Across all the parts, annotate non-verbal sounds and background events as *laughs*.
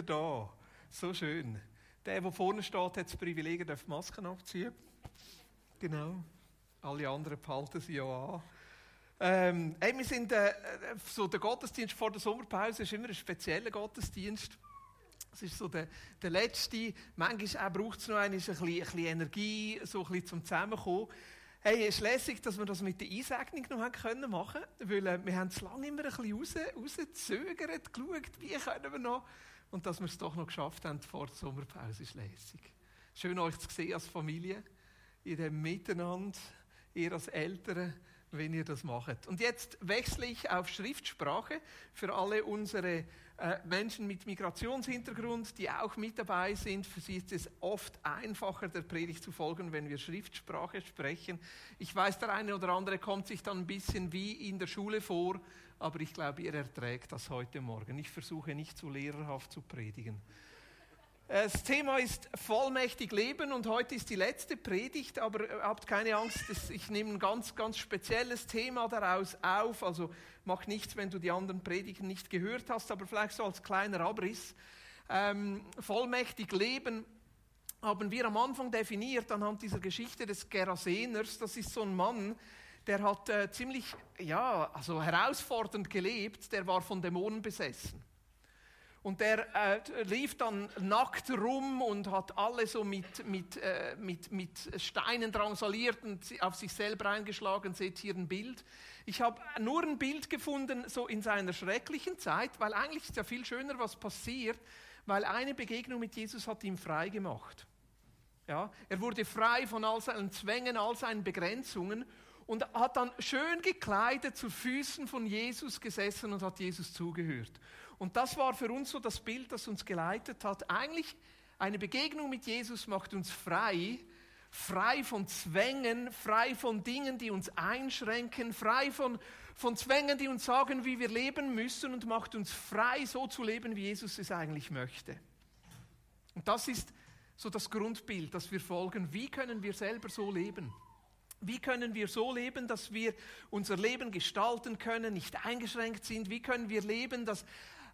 Ihr da. So schön. Der, der vorne steht, hat das Privileg, darf Masken abziehen. Genau. Alle anderen behalten sie ja an. Ähm, hey, wir sind, äh, so der Gottesdienst vor der Sommerpause ist immer ein spezieller Gottesdienst. Es ist so der, der letzte. Manchmal braucht es noch ein bisschen, ein bisschen Energie, so ein bisschen zum Zusammenkommen. Hey, es ist lässig, dass wir das mit der Einsegnung noch haben können machen weil äh, wir haben es lange immer ein bisschen raus, rausgezögert, geschaut, wie können wir noch. Und dass wir es doch noch geschafft haben vor der Sommerpause, ist lässig. Schön euch zu sehen als Familie, in dem Miteinander, ihr als Eltern, wenn ihr das macht. Und jetzt wechsle ich auf Schriftsprache für alle unsere äh, Menschen mit Migrationshintergrund, die auch mit dabei sind. Für sie ist es oft einfacher, der Predigt zu folgen, wenn wir Schriftsprache sprechen. Ich weiß, der eine oder andere kommt sich dann ein bisschen wie in der Schule vor, aber ich glaube, ihr erträgt das heute Morgen. Ich versuche nicht zu lehrerhaft zu predigen. Das Thema ist vollmächtig leben und heute ist die letzte Predigt, aber habt keine Angst, ich nehme ein ganz, ganz spezielles Thema daraus auf. Also mach nichts, wenn du die anderen Predigen nicht gehört hast, aber vielleicht so als kleiner Abriss. Ähm, vollmächtig leben haben wir am Anfang definiert anhand dieser Geschichte des Geraseners. Das ist so ein Mann, der hat äh, ziemlich, ja, also herausfordernd gelebt, der war von Dämonen besessen. Und der äh, lief dann nackt rum und hat alle so mit, mit, äh, mit, mit Steinen drangsaliert und auf sich selber eingeschlagen. Seht hier ein Bild. Ich habe nur ein Bild gefunden, so in seiner schrecklichen Zeit, weil eigentlich ist ja viel schöner, was passiert, weil eine Begegnung mit Jesus hat ihn frei gemacht. Ja, er wurde frei von all seinen Zwängen, all seinen Begrenzungen und hat dann schön gekleidet zu Füßen von Jesus gesessen und hat Jesus zugehört. Und das war für uns so das Bild, das uns geleitet hat. Eigentlich eine Begegnung mit Jesus macht uns frei, frei von Zwängen, frei von Dingen, die uns einschränken, frei von, von Zwängen, die uns sagen, wie wir leben müssen und macht uns frei, so zu leben, wie Jesus es eigentlich möchte. Und das ist so das Grundbild, das wir folgen. Wie können wir selber so leben? Wie können wir so leben, dass wir unser Leben gestalten können, nicht eingeschränkt sind? Wie können wir leben, dass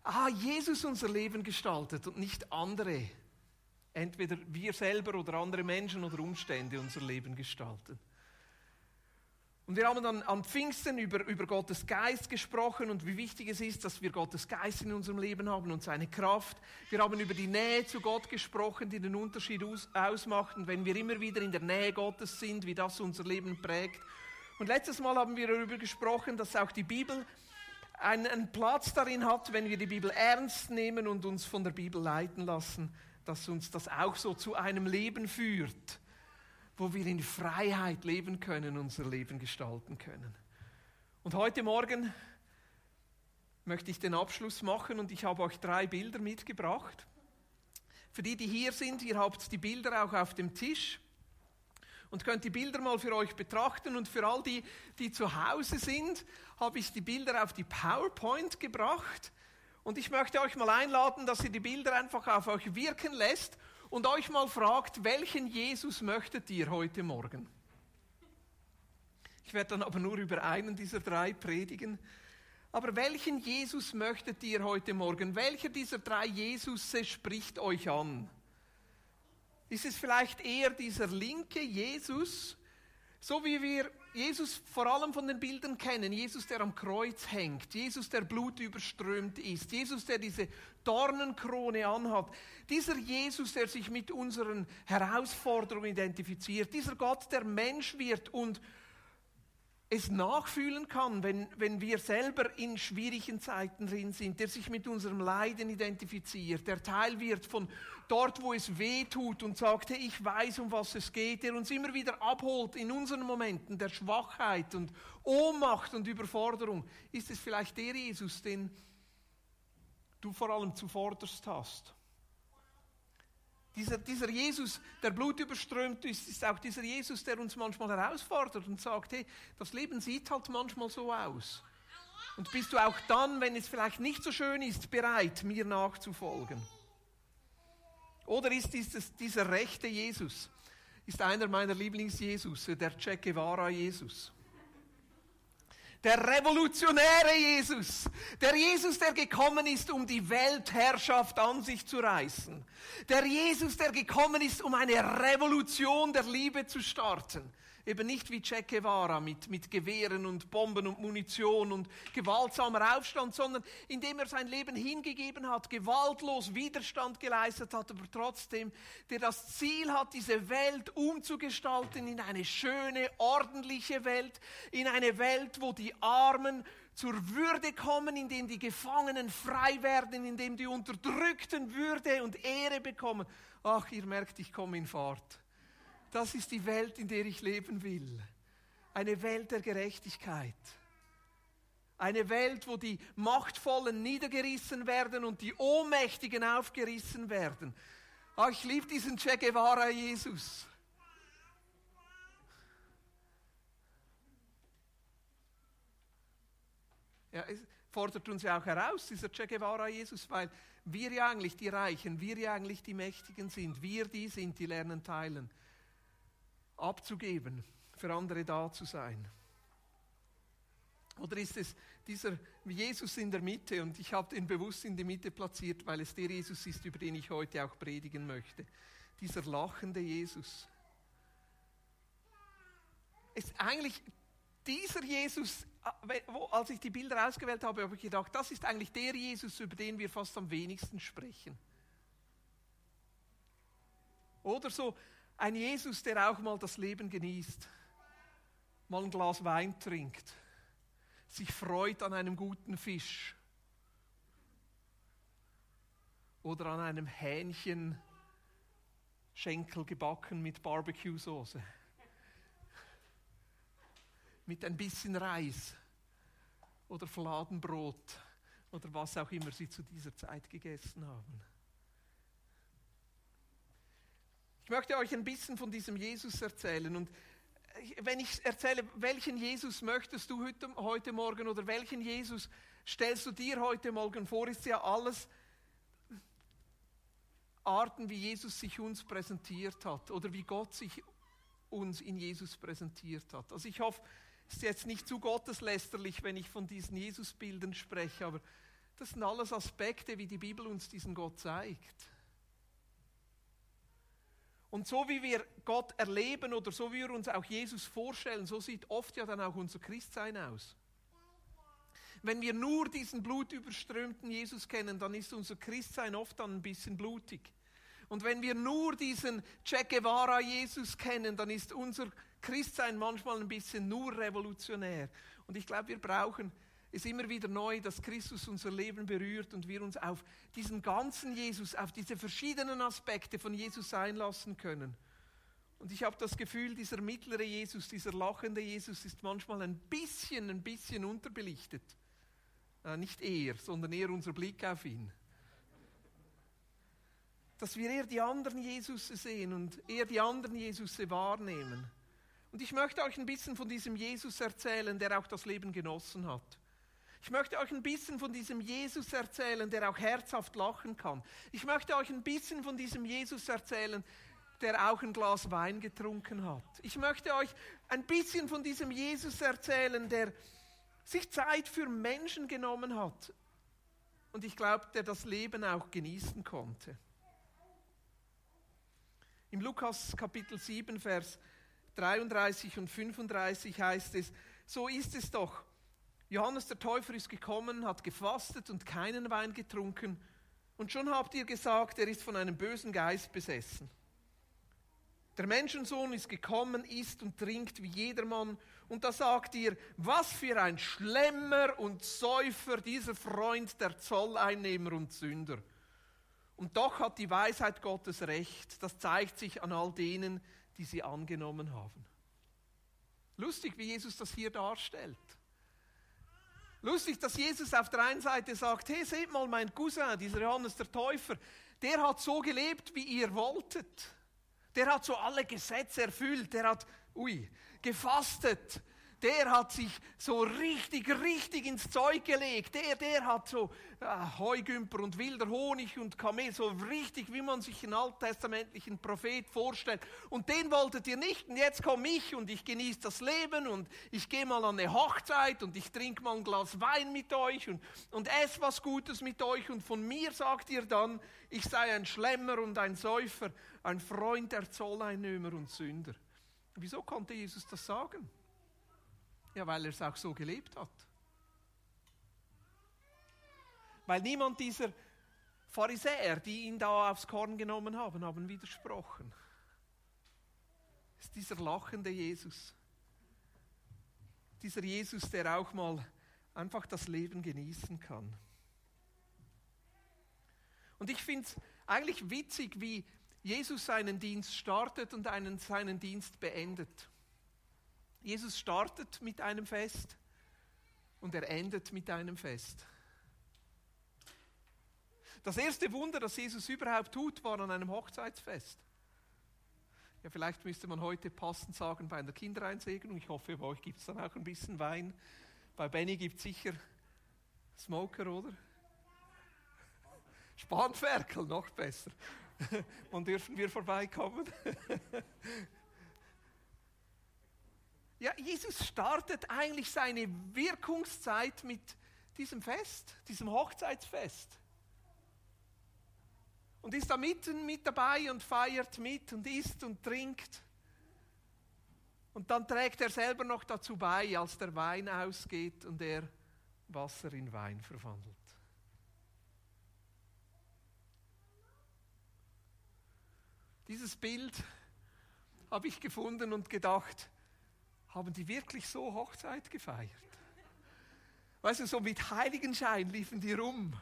ah, Jesus unser Leben gestaltet und nicht andere. Entweder wir selber oder andere Menschen oder Umstände unser Leben gestalten. Und wir haben dann am Pfingsten über, über Gottes Geist gesprochen und wie wichtig es ist, dass wir Gottes Geist in unserem Leben haben und seine Kraft. Wir haben über die Nähe zu Gott gesprochen, die den Unterschied aus, ausmacht. Und wenn wir immer wieder in der Nähe Gottes sind, wie das unser Leben prägt. Und letztes Mal haben wir darüber gesprochen, dass auch die Bibel einen Platz darin hat, wenn wir die Bibel ernst nehmen und uns von der Bibel leiten lassen, dass uns das auch so zu einem Leben führt, wo wir in Freiheit leben können, unser Leben gestalten können. Und heute Morgen möchte ich den Abschluss machen und ich habe euch drei Bilder mitgebracht. Für die, die hier sind, ihr habt die Bilder auch auf dem Tisch und könnt die Bilder mal für euch betrachten. Und für all die, die zu Hause sind, habe ich die Bilder auf die PowerPoint gebracht. Und ich möchte euch mal einladen, dass ihr die Bilder einfach auf euch wirken lässt und euch mal fragt, welchen Jesus möchtet ihr heute Morgen? Ich werde dann aber nur über einen dieser drei predigen. Aber welchen Jesus möchtet ihr heute Morgen? Welcher dieser drei Jesusse spricht euch an? Ist es vielleicht eher dieser linke Jesus, so wie wir Jesus vor allem von den Bildern kennen, Jesus, der am Kreuz hängt, Jesus, der blutüberströmt ist, Jesus, der diese Dornenkrone anhat, dieser Jesus, der sich mit unseren Herausforderungen identifiziert, dieser Gott, der Mensch wird und es nachfühlen kann, wenn, wenn wir selber in schwierigen Zeiten drin sind, der sich mit unserem Leiden identifiziert, der Teil wird von dort, wo es weh tut und sagt, hey, ich weiß, um was es geht, der uns immer wieder abholt in unseren Momenten der Schwachheit und Ohnmacht und Überforderung, ist es vielleicht der Jesus, den du vor allem zuvorderst hast. Dieser, dieser Jesus, der Blut überströmt ist, ist auch dieser Jesus, der uns manchmal herausfordert und sagt, hey, das Leben sieht halt manchmal so aus. Und bist du auch dann, wenn es vielleicht nicht so schön ist, bereit, mir nachzufolgen? Oder ist dieses, dieser rechte Jesus, ist einer meiner Lieblings-Jesus, der Che Guevara Jesus. Der revolutionäre Jesus. Der Jesus, der gekommen ist, um die Weltherrschaft an sich zu reißen. Der Jesus, der gekommen ist, um eine Revolution der Liebe zu starten. Eben nicht wie Che Guevara mit, mit Gewehren und Bomben und Munition und gewaltsamer Aufstand, sondern indem er sein Leben hingegeben hat, gewaltlos Widerstand geleistet hat, aber trotzdem, der das Ziel hat, diese Welt umzugestalten in eine schöne, ordentliche Welt, in eine Welt, wo die Armen zur Würde kommen, indem die Gefangenen frei werden, indem die Unterdrückten Würde und Ehre bekommen. Ach, ihr merkt, ich komme in Fahrt. Das ist die Welt, in der ich leben will. Eine Welt der Gerechtigkeit. Eine Welt, wo die Machtvollen niedergerissen werden und die Ohnmächtigen aufgerissen werden. Oh, ich liebe diesen Che Guevara Jesus. Ja, es fordert uns ja auch heraus, dieser Che Guevara Jesus, weil wir ja eigentlich die Reichen, wir ja eigentlich die Mächtigen sind. Wir die sind, die lernen teilen abzugeben, für andere da zu sein? Oder ist es dieser Jesus in der Mitte und ich habe ihn bewusst in die Mitte platziert, weil es der Jesus ist, über den ich heute auch predigen möchte. Dieser lachende Jesus. Ist eigentlich dieser Jesus, äh, als ich die Bilder ausgewählt habe, habe ich gedacht, das ist eigentlich der Jesus, über den wir fast am wenigsten sprechen. Oder so ein Jesus, der auch mal das Leben genießt, mal ein Glas Wein trinkt, sich freut an einem guten Fisch oder an einem Hähnchen Schenkel gebacken mit Barbecue-Soße. Mit ein bisschen Reis oder Fladenbrot oder was auch immer sie zu dieser Zeit gegessen haben. Ich möchte euch ein bisschen von diesem Jesus erzählen. Und wenn ich erzähle, welchen Jesus möchtest du heute, heute Morgen oder welchen Jesus stellst du dir heute Morgen vor, ist ja alles Arten, wie Jesus sich uns präsentiert hat oder wie Gott sich uns in Jesus präsentiert hat. Also ich hoffe, es ist jetzt nicht zu gotteslästerlich, wenn ich von diesen Jesusbildern spreche, aber das sind alles Aspekte, wie die Bibel uns diesen Gott zeigt. Und so wie wir Gott erleben oder so wie wir uns auch Jesus vorstellen, so sieht oft ja dann auch unser Christsein aus. Wenn wir nur diesen blutüberströmten Jesus kennen, dann ist unser Christsein oft dann ein bisschen blutig. Und wenn wir nur diesen Che Guevara Jesus kennen, dann ist unser Christsein manchmal ein bisschen nur revolutionär. Und ich glaube, wir brauchen ist immer wieder neu, dass Christus unser Leben berührt und wir uns auf diesen ganzen Jesus, auf diese verschiedenen Aspekte von Jesus einlassen können. Und ich habe das Gefühl, dieser mittlere Jesus, dieser lachende Jesus ist manchmal ein bisschen, ein bisschen unterbelichtet. Äh, nicht er, sondern eher unser Blick auf ihn. Dass wir eher die anderen Jesus sehen und eher die anderen Jesus wahrnehmen. Und ich möchte euch ein bisschen von diesem Jesus erzählen, der auch das Leben genossen hat. Ich möchte euch ein bisschen von diesem Jesus erzählen, der auch herzhaft lachen kann. Ich möchte euch ein bisschen von diesem Jesus erzählen, der auch ein Glas Wein getrunken hat. Ich möchte euch ein bisschen von diesem Jesus erzählen, der sich Zeit für Menschen genommen hat und ich glaube, der das Leben auch genießen konnte. Im Lukas Kapitel 7, Vers 33 und 35 heißt es, so ist es doch, Johannes der Täufer ist gekommen, hat gefastet und keinen Wein getrunken, und schon habt ihr gesagt, er ist von einem bösen Geist besessen. Der Menschensohn ist gekommen, isst und trinkt wie jedermann, und da sagt ihr, was für ein Schlemmer und Säufer dieser Freund der Zolleinnehmer und Sünder. Und doch hat die Weisheit Gottes recht, das zeigt sich an all denen, die sie angenommen haben. Lustig, wie Jesus das hier darstellt. Lustig, dass Jesus auf der einen Seite sagt, hey, seht mal, mein Cousin, dieser Johannes der Täufer, der hat so gelebt, wie ihr wolltet. Der hat so alle Gesetze erfüllt, der hat, ui, gefastet, der hat sich so richtig, richtig ins Zeug gelegt. Der, der hat so äh, Heugümper und wilder Honig und Kamel, so richtig, wie man sich einen alttestamentlichen Prophet vorstellt. Und den wolltet ihr nicht. Und jetzt komme ich und ich genieße das Leben und ich gehe mal an eine Hochzeit und ich trinke mal ein Glas Wein mit euch und, und esse was Gutes mit euch. Und von mir sagt ihr dann, ich sei ein Schlemmer und ein Säufer, ein Freund der Zolleinnehmer und Sünder. Wieso konnte Jesus das sagen? Ja, weil er es auch so gelebt hat. Weil niemand dieser Pharisäer, die ihn da aufs Korn genommen haben, haben widersprochen. Es ist dieser lachende Jesus. Dieser Jesus, der auch mal einfach das Leben genießen kann. Und ich finde es eigentlich witzig, wie Jesus seinen Dienst startet und einen, seinen Dienst beendet. Jesus startet mit einem Fest und er endet mit einem Fest. Das erste Wunder, das Jesus überhaupt tut, war an einem Hochzeitsfest. Ja, vielleicht müsste man heute passend sagen bei einer Kindereinsegnung. Ich hoffe, bei euch gibt es dann auch ein bisschen Wein. Bei Benny gibt es sicher Smoker, oder? Spanferkel, noch besser. *laughs* Wann dürfen wir vorbeikommen? *laughs* ja, Jesus startet eigentlich seine Wirkungszeit mit diesem Fest, diesem Hochzeitsfest. Und ist da mitten mit dabei und feiert mit und isst und trinkt. Und dann trägt er selber noch dazu bei, als der Wein ausgeht und er Wasser in Wein verwandelt. Dieses Bild habe ich gefunden und gedacht, haben die wirklich so Hochzeit gefeiert? Weißt du, so mit Heiligenschein liefen die rum.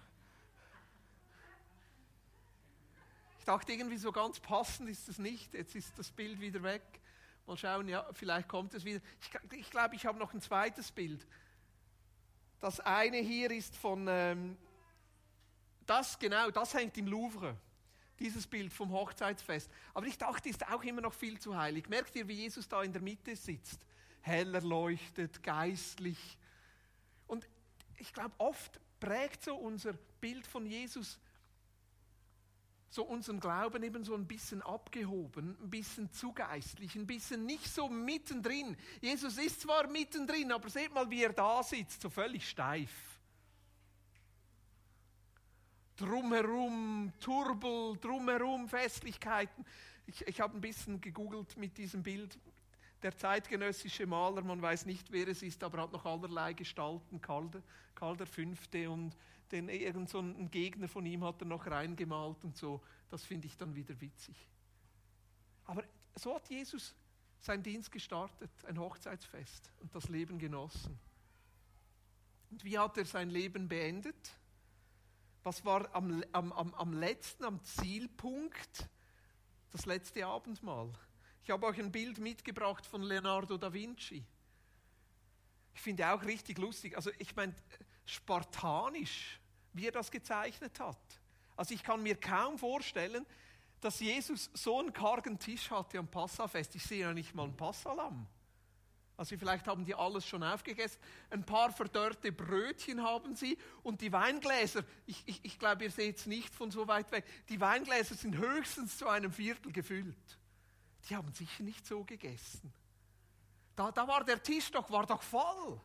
Ich dachte irgendwie so ganz passend ist es nicht. Jetzt ist das Bild wieder weg. Mal schauen, ja, vielleicht kommt es wieder. Ich, ich glaube, ich habe noch ein zweites Bild. Das eine hier ist von, ähm, das genau, das hängt im Louvre dieses Bild vom Hochzeitsfest. Aber ich dachte, ist auch immer noch viel zu heilig. Merkt ihr, wie Jesus da in der Mitte sitzt? Hell erleuchtet, geistlich. Und ich glaube, oft prägt so unser Bild von Jesus so unseren Glauben eben so ein bisschen abgehoben, ein bisschen zu geistlich, ein bisschen nicht so mittendrin. Jesus ist zwar mittendrin, aber seht mal, wie er da sitzt, so völlig steif drumherum Turbel, drumherum Festlichkeiten. Ich, ich habe ein bisschen gegoogelt mit diesem Bild. Der zeitgenössische Maler, man weiß nicht, wer es ist, aber hat noch allerlei Gestalten, Karl, Karl der Fünfte und den, irgend so einen Gegner von ihm hat er noch reingemalt und so. Das finde ich dann wieder witzig. Aber so hat Jesus seinen Dienst gestartet, ein Hochzeitsfest und das Leben genossen. Und wie hat er sein Leben beendet? Was war am, am, am, am letzten, am Zielpunkt? Das letzte Abendmahl. Ich habe euch ein Bild mitgebracht von Leonardo da Vinci. Ich finde auch richtig lustig. Also ich meine, spartanisch, wie er das gezeichnet hat. Also ich kann mir kaum vorstellen, dass Jesus so einen kargen Tisch hatte am Passafest. Ich sehe ja nicht mal ein Passalam. Also vielleicht haben die alles schon aufgegessen. Ein paar verdörrte Brötchen haben sie und die Weingläser, ich, ich, ich glaube, ihr seht es nicht von so weit weg, die Weingläser sind höchstens zu einem Viertel gefüllt. Die haben sicher nicht so gegessen. Da, da war der Tisch doch, war doch voll.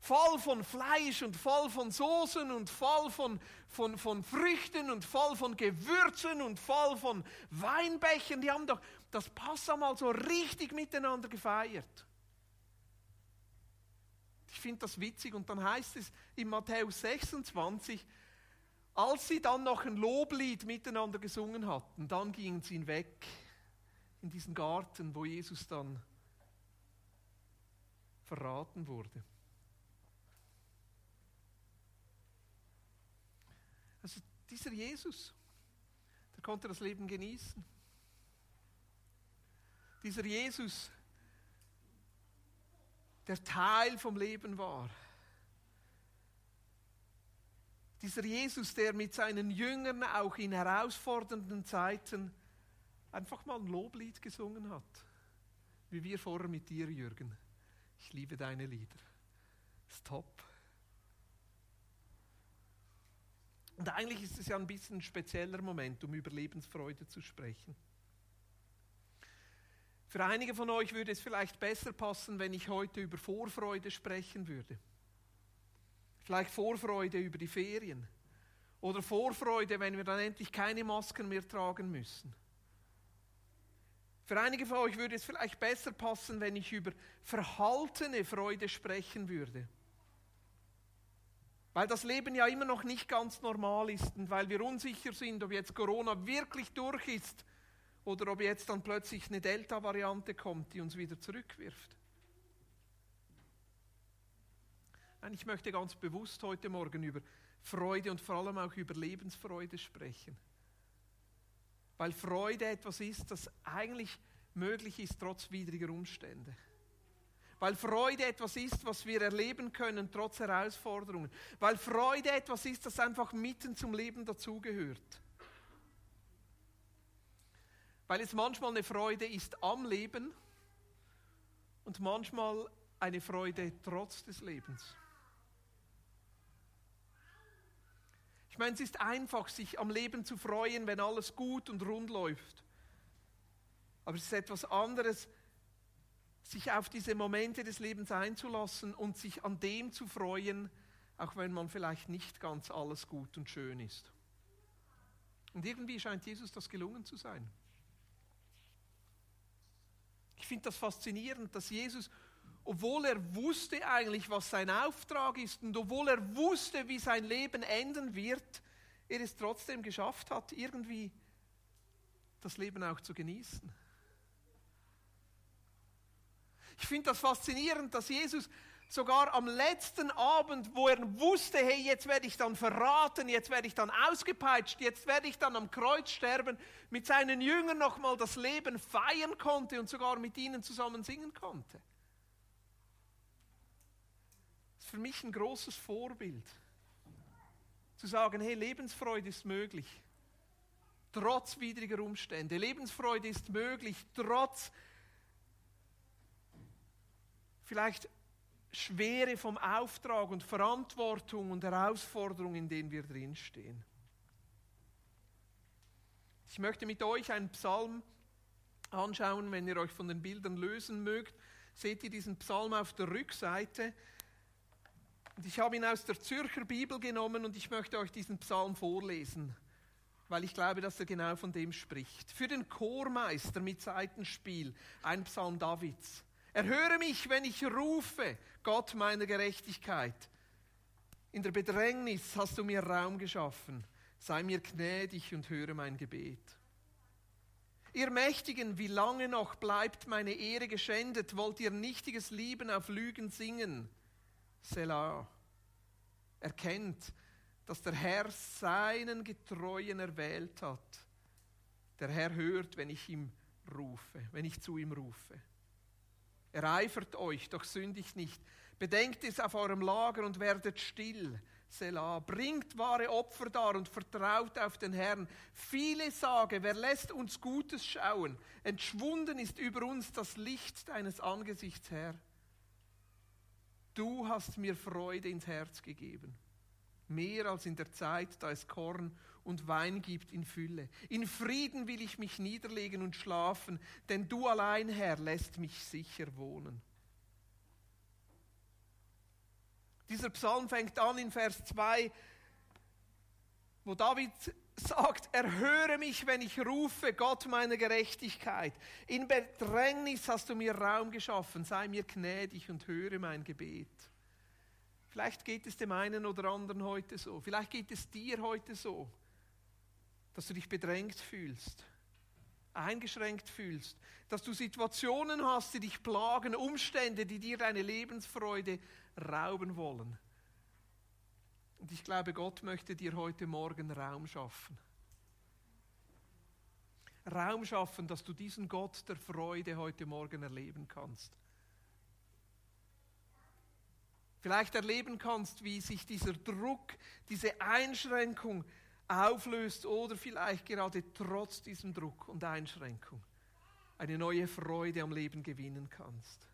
Voll von Fleisch und voll von Soßen und voll von, von, von Früchten und voll von Gewürzen und voll von Weinbechern. Die haben doch das Passa mal so richtig miteinander gefeiert. Ich finde das witzig. Und dann heißt es in Matthäus 26, als sie dann noch ein Loblied miteinander gesungen hatten, dann gingen sie hinweg in diesen Garten, wo Jesus dann verraten wurde. Also dieser Jesus, der konnte das Leben genießen. Dieser Jesus, der Teil vom Leben war. Dieser Jesus, der mit seinen Jüngern auch in herausfordernden Zeiten einfach mal ein Loblied gesungen hat. Wie wir vorher mit dir, Jürgen. Ich liebe deine Lieder. Ist top. Und eigentlich ist es ja ein bisschen ein spezieller Moment, um über Lebensfreude zu sprechen. Für einige von euch würde es vielleicht besser passen, wenn ich heute über Vorfreude sprechen würde. Vielleicht Vorfreude über die Ferien. Oder Vorfreude, wenn wir dann endlich keine Masken mehr tragen müssen. Für einige von euch würde es vielleicht besser passen, wenn ich über verhaltene Freude sprechen würde. Weil das Leben ja immer noch nicht ganz normal ist und weil wir unsicher sind, ob jetzt Corona wirklich durch ist oder ob jetzt dann plötzlich eine Delta-Variante kommt, die uns wieder zurückwirft. Nein, ich möchte ganz bewusst heute Morgen über Freude und vor allem auch über Lebensfreude sprechen. Weil Freude etwas ist, das eigentlich möglich ist trotz widriger Umstände. Weil Freude etwas ist, was wir erleben können trotz Herausforderungen. Weil Freude etwas ist, das einfach mitten zum Leben dazugehört. Weil es manchmal eine Freude ist am Leben und manchmal eine Freude trotz des Lebens. Ich meine, es ist einfach, sich am Leben zu freuen, wenn alles gut und rund läuft. Aber es ist etwas anderes, sich auf diese Momente des Lebens einzulassen und sich an dem zu freuen, auch wenn man vielleicht nicht ganz alles gut und schön ist. Und irgendwie scheint Jesus das gelungen zu sein. Ich finde das faszinierend, dass Jesus, obwohl er wusste eigentlich, was sein Auftrag ist und obwohl er wusste, wie sein Leben enden wird, er es trotzdem geschafft hat, irgendwie das Leben auch zu genießen. Ich finde das faszinierend, dass Jesus sogar am letzten Abend, wo er wusste, hey, jetzt werde ich dann verraten, jetzt werde ich dann ausgepeitscht, jetzt werde ich dann am Kreuz sterben, mit seinen Jüngern nochmal das Leben feiern konnte und sogar mit ihnen zusammen singen konnte. Für mich ein großes Vorbild. Zu sagen, hey, Lebensfreude ist möglich, trotz widriger Umstände. Lebensfreude ist möglich, trotz vielleicht Schwere vom Auftrag und Verantwortung und Herausforderung, in denen wir drinstehen. Ich möchte mit euch einen Psalm anschauen, wenn ihr euch von den Bildern lösen mögt. Seht ihr diesen Psalm auf der Rückseite? Und ich habe ihn aus der Zürcher Bibel genommen und ich möchte euch diesen Psalm vorlesen, weil ich glaube, dass er genau von dem spricht. Für den Chormeister mit Seitenspiel, ein Psalm Davids. Erhöre mich, wenn ich rufe, Gott meiner Gerechtigkeit. In der Bedrängnis hast du mir Raum geschaffen. Sei mir gnädig und höre mein Gebet. Ihr Mächtigen, wie lange noch bleibt meine Ehre geschändet? Wollt ihr nichtiges Lieben auf Lügen singen? Selah. Erkennt, dass der Herr seinen Getreuen erwählt hat. Der Herr hört, wenn ich ihm rufe, wenn ich zu ihm rufe. Ereifert euch, doch sündigt nicht. Bedenkt es auf eurem Lager und werdet still. Selah. Bringt wahre Opfer dar und vertraut auf den Herrn. Viele sagen, wer lässt uns Gutes schauen? Entschwunden ist über uns das Licht deines Angesichts, Herr. Du hast mir Freude ins Herz gegeben, mehr als in der Zeit, da es Korn und Wein gibt in Fülle. In Frieden will ich mich niederlegen und schlafen, denn du allein, Herr, lässt mich sicher wohnen. Dieser Psalm fängt an in Vers 2, wo David sagt, erhöre mich, wenn ich rufe, Gott meine Gerechtigkeit. In Bedrängnis hast du mir Raum geschaffen, sei mir gnädig und höre mein Gebet. Vielleicht geht es dem einen oder anderen heute so, vielleicht geht es dir heute so dass du dich bedrängt fühlst, eingeschränkt fühlst, dass du Situationen hast, die dich plagen, Umstände, die dir deine Lebensfreude rauben wollen. Und ich glaube, Gott möchte dir heute Morgen Raum schaffen. Raum schaffen, dass du diesen Gott der Freude heute Morgen erleben kannst. Vielleicht erleben kannst, wie sich dieser Druck, diese Einschränkung auflöst oder vielleicht gerade trotz diesem Druck und Einschränkung eine neue Freude am Leben gewinnen kannst.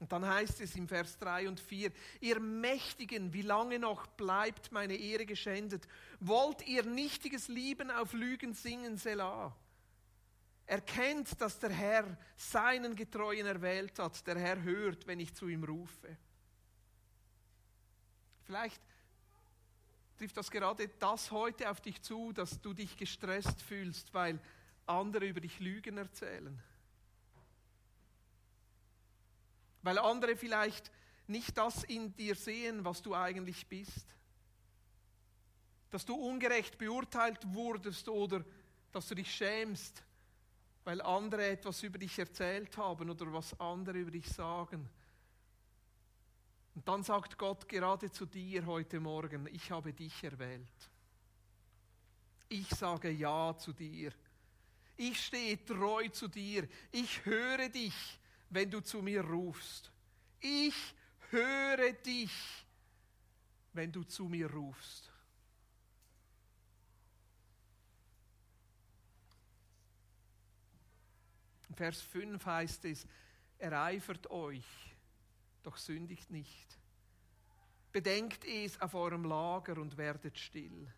Und dann heißt es im Vers 3 und 4, ihr Mächtigen, wie lange noch bleibt meine Ehre geschändet? Wollt ihr nichtiges Lieben auf Lügen singen, Selah? Erkennt, dass der Herr seinen Getreuen erwählt hat. Der Herr hört, wenn ich zu ihm rufe. Vielleicht trifft das gerade das heute auf dich zu, dass du dich gestresst fühlst, weil andere über dich Lügen erzählen. Weil andere vielleicht nicht das in dir sehen, was du eigentlich bist. Dass du ungerecht beurteilt wurdest oder dass du dich schämst, weil andere etwas über dich erzählt haben oder was andere über dich sagen. Und dann sagt Gott gerade zu dir heute Morgen, ich habe dich erwählt. Ich sage Ja zu dir. Ich stehe treu zu dir. Ich höre dich, wenn du zu mir rufst. Ich höre dich, wenn du zu mir rufst. Vers 5 heißt es, ereifert euch, doch sündigt nicht. Bedenkt es auf eurem Lager und werdet still.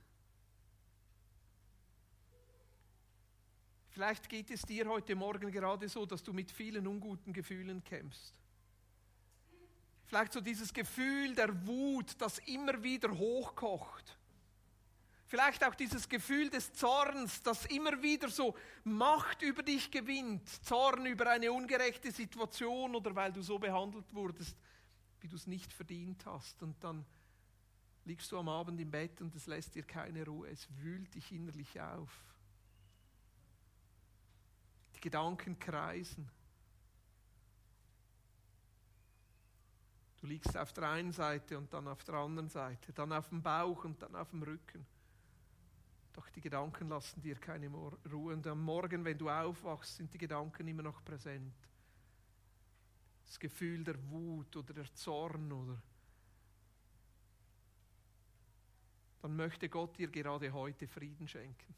Vielleicht geht es dir heute Morgen gerade so, dass du mit vielen unguten Gefühlen kämpfst. Vielleicht so dieses Gefühl der Wut, das immer wieder hochkocht. Vielleicht auch dieses Gefühl des Zorns, das immer wieder so Macht über dich gewinnt. Zorn über eine ungerechte Situation oder weil du so behandelt wurdest, wie du es nicht verdient hast. Und dann liegst du am Abend im Bett und es lässt dir keine Ruhe. Es wühlt dich innerlich auf. Die Gedanken kreisen. Du liegst auf der einen Seite und dann auf der anderen Seite, dann auf dem Bauch und dann auf dem Rücken. Doch die Gedanken lassen dir keine Ruhe. Und am Morgen, wenn du aufwachst, sind die Gedanken immer noch präsent. Das Gefühl der Wut oder der Zorn oder dann möchte Gott dir gerade heute Frieden schenken.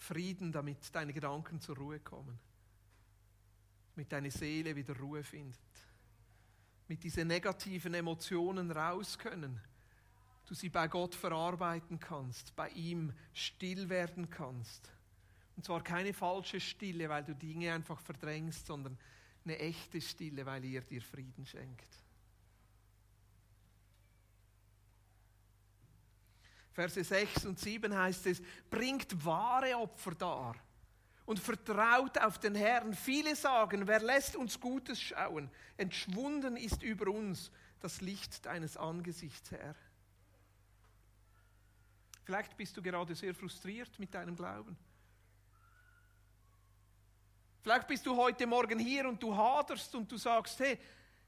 Frieden, damit deine Gedanken zur Ruhe kommen, damit deine Seele wieder Ruhe findet, mit diesen negativen Emotionen raus können, du sie bei Gott verarbeiten kannst, bei ihm still werden kannst. Und zwar keine falsche Stille, weil du Dinge einfach verdrängst, sondern eine echte Stille, weil er dir Frieden schenkt. Verse 6 und 7 heißt es, bringt wahre Opfer dar und vertraut auf den Herrn. Viele sagen, wer lässt uns Gutes schauen? Entschwunden ist über uns das Licht deines Angesichts, Herr. Vielleicht bist du gerade sehr frustriert mit deinem Glauben. Vielleicht bist du heute Morgen hier und du haderst und du sagst, hey,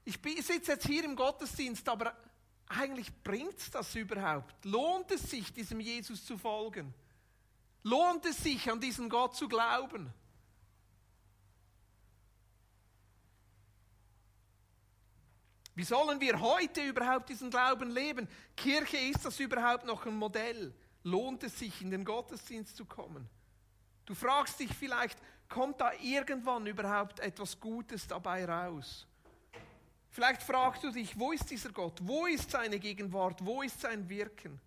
ich sitze jetzt hier im Gottesdienst, aber eigentlich bringt es das überhaupt? Lohnt es sich, diesem Jesus zu folgen? Lohnt es sich, an diesen Gott zu glauben? Wie sollen wir heute überhaupt diesen Glauben leben? Kirche, ist das überhaupt noch ein Modell? Lohnt es sich, in den Gottesdienst zu kommen? Du fragst dich vielleicht, kommt da irgendwann überhaupt etwas Gutes dabei raus? Vielleicht fragst du dich, wo ist dieser Gott? Wo ist seine Gegenwart? Wo ist sein Wirken?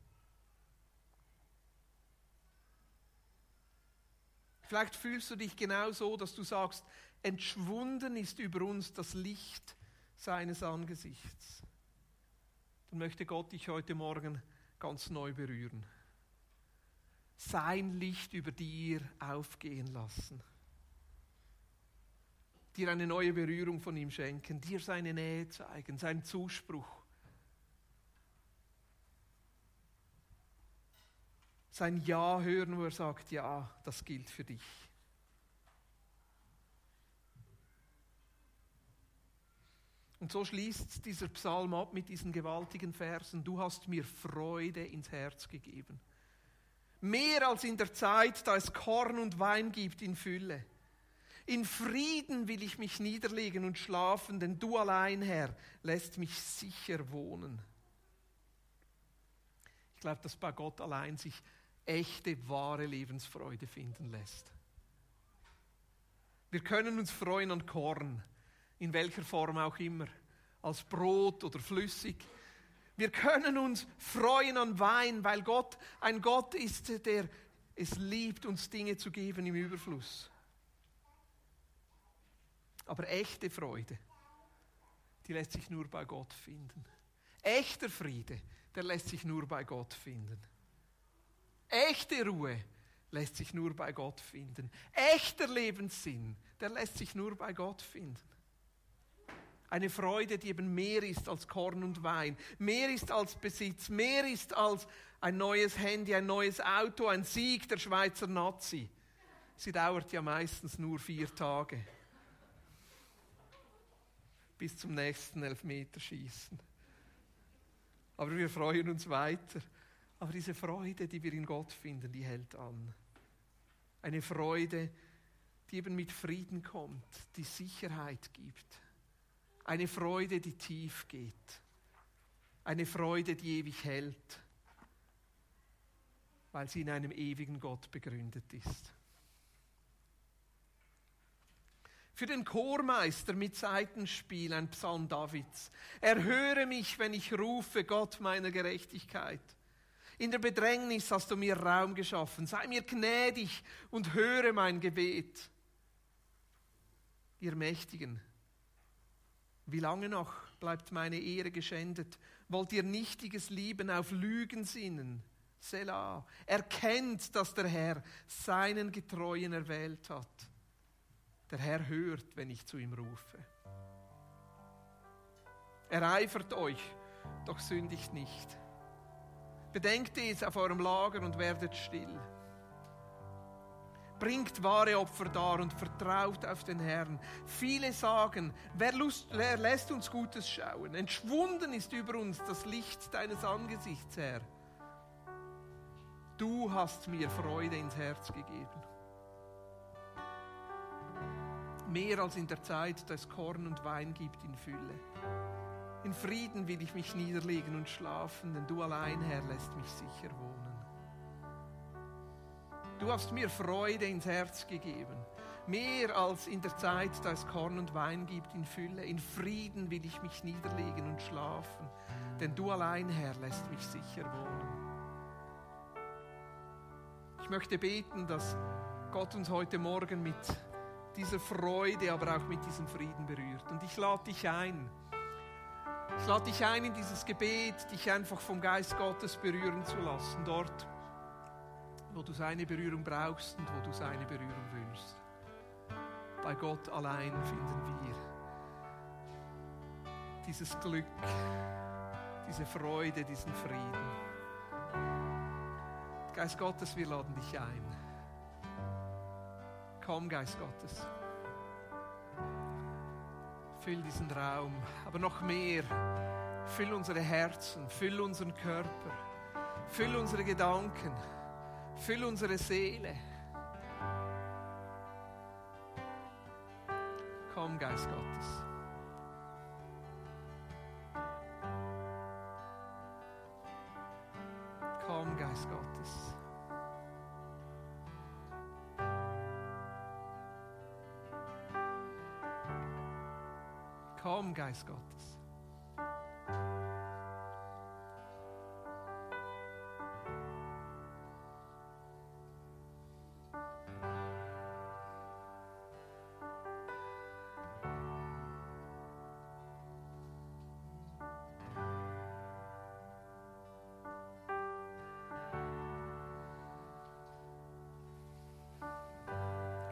Vielleicht fühlst du dich genau so, dass du sagst, entschwunden ist über uns das Licht seines Angesichts. Dann möchte Gott dich heute Morgen ganz neu berühren. Sein Licht über dir aufgehen lassen dir eine neue Berührung von ihm schenken, dir seine Nähe zeigen, seinen Zuspruch. Sein Ja hören, wo er sagt, ja, das gilt für dich. Und so schließt dieser Psalm ab mit diesen gewaltigen Versen. Du hast mir Freude ins Herz gegeben. Mehr als in der Zeit, da es Korn und Wein gibt in Fülle. In Frieden will ich mich niederlegen und schlafen, denn du allein, Herr, lässt mich sicher wohnen. Ich glaube, dass bei Gott allein sich echte, wahre Lebensfreude finden lässt. Wir können uns freuen an Korn, in welcher Form auch immer, als Brot oder flüssig. Wir können uns freuen an Wein, weil Gott ein Gott ist, der es liebt, uns Dinge zu geben im Überfluss. Aber echte Freude, die lässt sich nur bei Gott finden. Echter Friede, der lässt sich nur bei Gott finden. Echte Ruhe lässt sich nur bei Gott finden. Echter Lebenssinn, der lässt sich nur bei Gott finden. Eine Freude, die eben mehr ist als Korn und Wein, mehr ist als Besitz, mehr ist als ein neues Handy, ein neues Auto, ein Sieg der Schweizer Nazi. Sie dauert ja meistens nur vier Tage. Bis zum nächsten Elfmeterschießen. Aber wir freuen uns weiter. Aber diese Freude, die wir in Gott finden, die hält an. Eine Freude, die eben mit Frieden kommt, die Sicherheit gibt. Eine Freude, die tief geht. Eine Freude, die ewig hält, weil sie in einem ewigen Gott begründet ist. Für den Chormeister mit Seitenspiel ein Psalm Davids. Erhöre mich, wenn ich rufe, Gott meiner Gerechtigkeit. In der Bedrängnis hast du mir Raum geschaffen. Sei mir gnädig und höre mein Gebet. Ihr Mächtigen, wie lange noch bleibt meine Ehre geschändet? Wollt ihr nichtiges Lieben auf Lügen sinnen? Selah. Erkennt, dass der Herr seinen Getreuen erwählt hat. Der Herr hört, wenn ich zu ihm rufe. Ereifert euch, doch sündigt nicht. Bedenkt es auf eurem Lager und werdet still. Bringt wahre Opfer dar und vertraut auf den Herrn. Viele sagen, wer, Lust, wer lässt uns Gutes schauen? Entschwunden ist über uns das Licht deines Angesichts, Herr. Du hast mir Freude ins Herz gegeben. Mehr als in der Zeit, da es Korn und Wein gibt in Fülle. In Frieden will ich mich niederlegen und schlafen, denn du allein, Herr, lässt mich sicher wohnen. Du hast mir Freude ins Herz gegeben. Mehr als in der Zeit, da es Korn und Wein gibt in Fülle. In Frieden will ich mich niederlegen und schlafen. Denn du allein, Herr, lässt mich sicher wohnen. Ich möchte beten, dass Gott uns heute Morgen mit dieser Freude, aber auch mit diesem Frieden berührt. Und ich lade dich ein. Ich lade dich ein in dieses Gebet, dich einfach vom Geist Gottes berühren zu lassen. Dort, wo du seine Berührung brauchst und wo du seine Berührung wünschst. Bei Gott allein finden wir dieses Glück, diese Freude, diesen Frieden. Geist Gottes, wir laden dich ein. Komm, Geist Gottes. Füll diesen Raum, aber noch mehr. Füll unsere Herzen, füll unseren Körper, füll unsere Gedanken. Füll unsere Seele. Komm, Geist Gottes. Geist Gottes.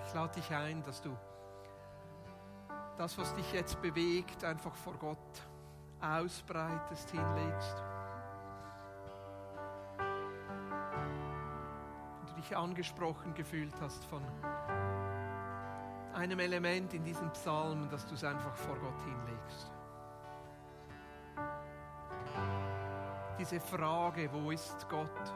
Ich lade dich ein, dass du das, was dich jetzt bewegt, einfach vor Gott ausbreitest, hinlegst. Und du dich angesprochen gefühlt hast von einem Element in diesem Psalm, dass du es einfach vor Gott hinlegst. Diese Frage, wo ist Gott?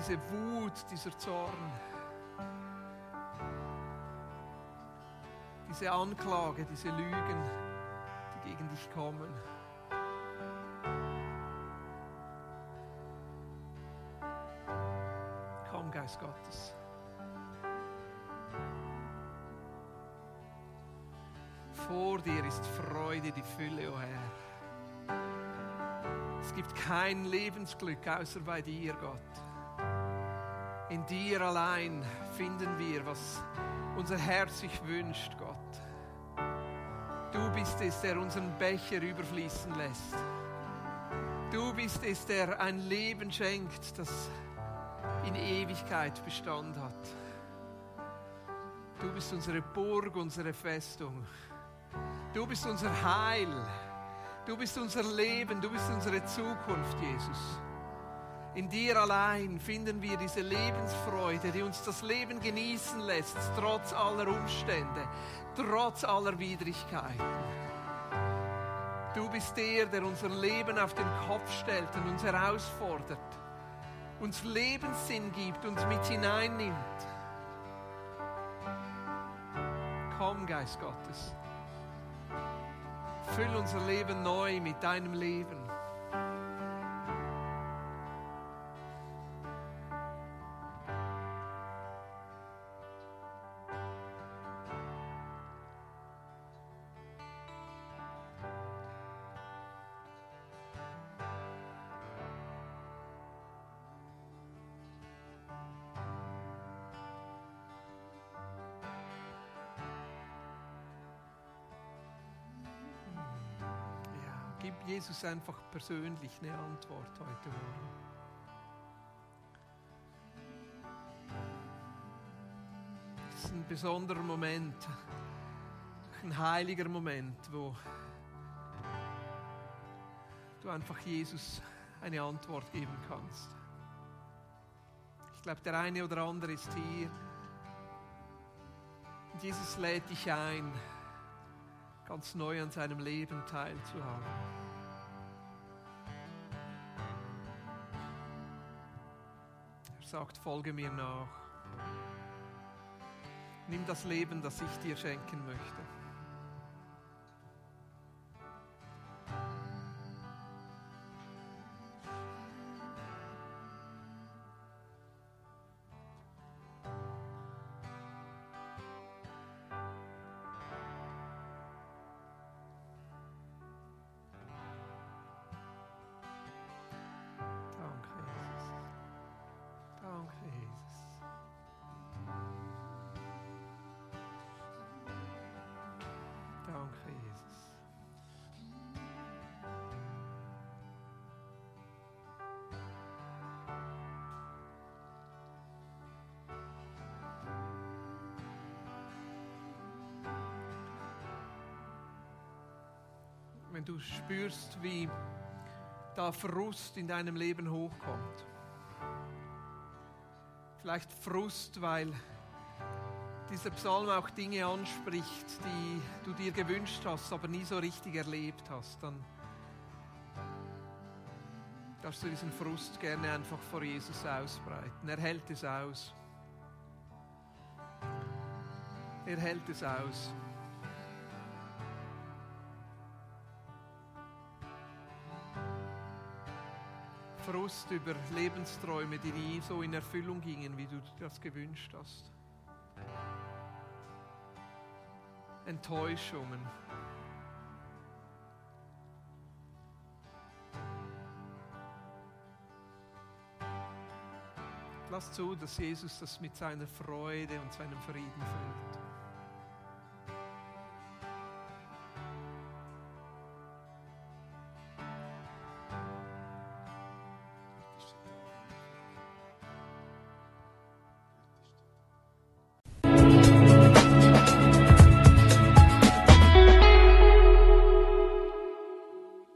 diese Wut, dieser Zorn, diese Anklage, diese Lügen, die gegen dich kommen. Komm, Geist Gottes. Vor dir ist Freude, die Fülle, o oh Herr. Es gibt kein Lebensglück außer bei dir, Gott. In dir allein finden wir, was unser Herz sich wünscht, Gott. Du bist es, der unseren Becher überfließen lässt. Du bist es, der ein Leben schenkt, das in Ewigkeit Bestand hat. Du bist unsere Burg, unsere Festung. Du bist unser Heil. Du bist unser Leben. Du bist unsere Zukunft, Jesus. In dir allein finden wir diese Lebensfreude, die uns das Leben genießen lässt, trotz aller Umstände, trotz aller Widrigkeiten. Du bist der, der unser Leben auf den Kopf stellt und uns herausfordert, uns Lebenssinn gibt, uns mit hineinnimmt. Komm, Geist Gottes. Füll unser Leben neu mit deinem Leben. Gib Jesus einfach persönlich eine Antwort heute Morgen. Es ist ein besonderer Moment, ein heiliger Moment, wo du einfach Jesus eine Antwort geben kannst. Ich glaube, der eine oder andere ist hier. Jesus lädt dich ein, ganz neu an seinem Leben teilzuhaben. Er sagt, folge mir nach. Nimm das Leben, das ich dir schenken möchte. Spürst, wie da Frust in deinem Leben hochkommt. Vielleicht Frust, weil dieser Psalm auch Dinge anspricht, die du dir gewünscht hast, aber nie so richtig erlebt hast, dann darfst du diesen Frust gerne einfach vor Jesus ausbreiten. Er hält es aus. Er hält es aus. Frust über Lebensträume, die nie so in Erfüllung gingen, wie du das gewünscht hast. Enttäuschungen. Lass zu, dass Jesus das mit seiner Freude und seinem Frieden füllt.